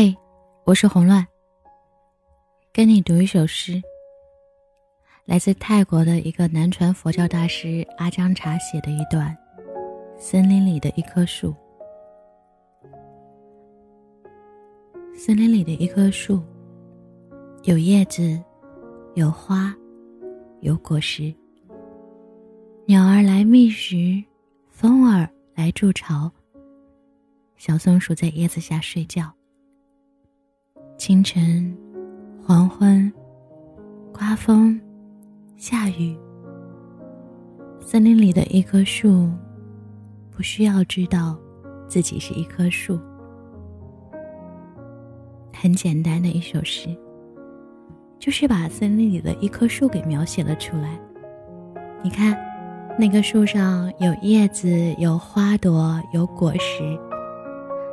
嘿，我是红乱。跟你读一首诗，来自泰国的一个南传佛教大师阿姜查写的一段：森林里的一棵树，森林里的一棵树，有叶子，有花，有果实。鸟儿来觅食，风儿来筑巢，小松鼠在叶子下睡觉。清晨，黄昏，刮风，下雨。森林里的一棵树，不需要知道自己是一棵树。很简单的一首诗，就是把森林里的一棵树给描写了出来。你看，那个树上有叶子，有花朵，有果实。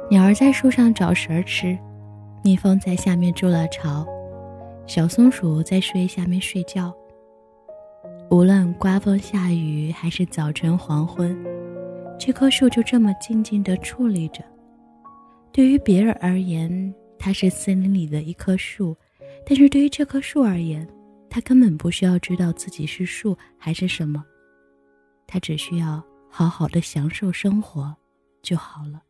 鸟儿在树上找食儿吃。蜜蜂在下面筑了巢，小松鼠在树叶下面睡觉。无论刮风下雨还是早晨黄昏，这棵树就这么静静地矗立着。对于别人而言，它是森林里的一棵树，但是对于这棵树而言，它根本不需要知道自己是树还是什么，它只需要好好的享受生活就好了。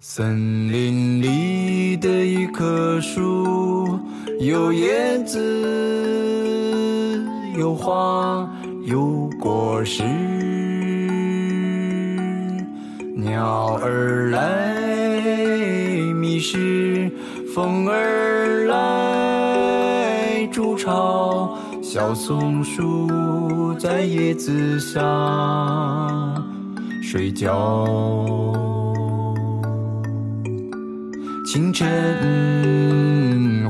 森林里的一棵树，有叶子，有花，有果实。鸟儿来觅食，风儿来筑巢，小松鼠在叶子下睡觉。清晨、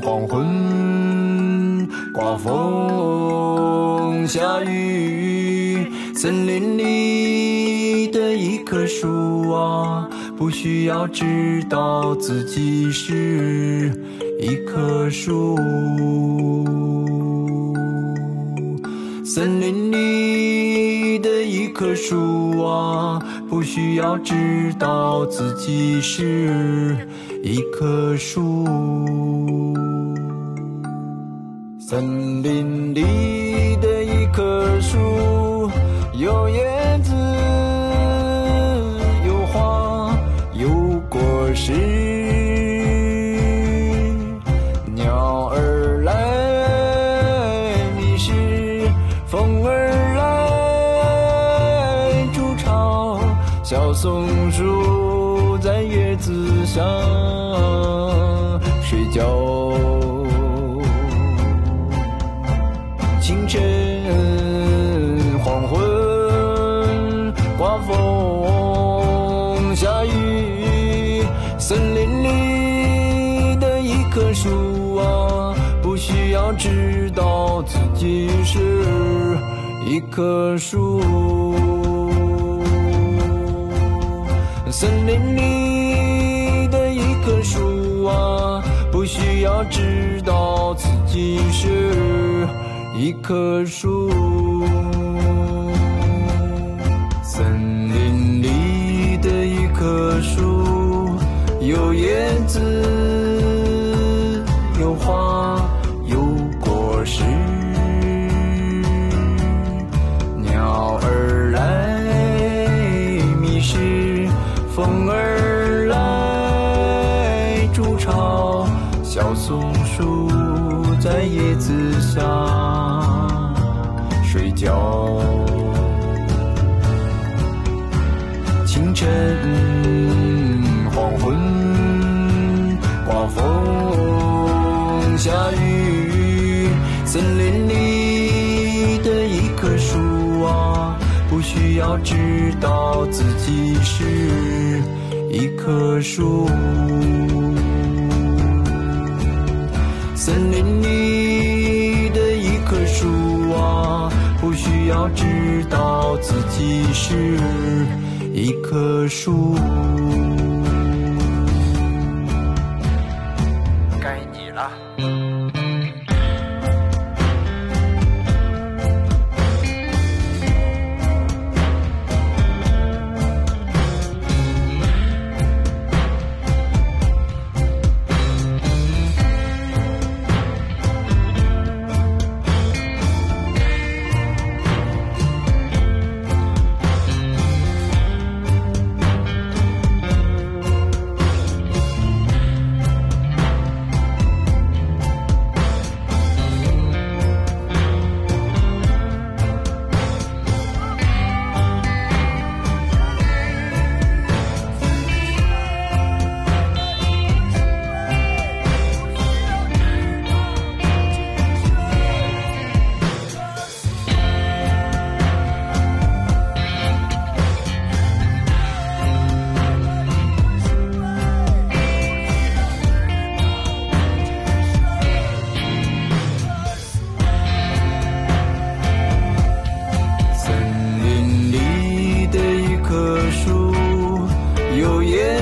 黄昏，刮风、下雨，森林里的一棵树啊，不需要知道自己是一棵树。森林里棵树啊，不需要知道自己是。一棵树，森林里的一棵树，有叶子，小松鼠在叶子下。睡觉，清晨、黄昏，刮风、下雨，森林里的一棵树啊，不需要知道自己是一棵树，森林里的一棵树啊。不需要知道自己是一棵树，森林里的一棵树，有叶子，小松鼠在叶子下睡觉，清晨、黄昏、刮风、下雨，森林里的一棵树啊，不需要知道自己是一棵树。森林里的一棵树啊，不需要知道自己是一棵树。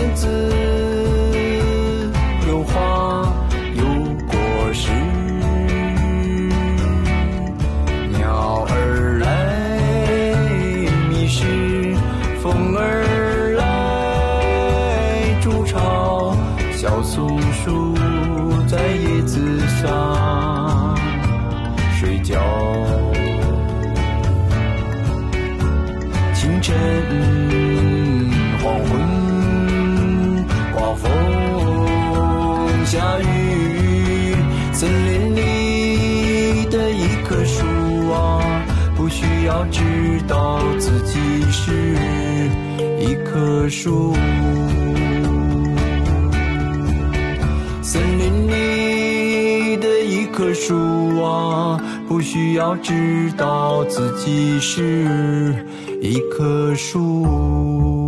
叶子有花有果实，鸟儿来觅食，风儿来筑巢，小松鼠在叶子上睡觉。清晨，黄昏。刮风、下雨，森林里的一棵树啊，不需要知道自己是一棵树。森林里的一棵树啊，不需要知道自己是一棵树。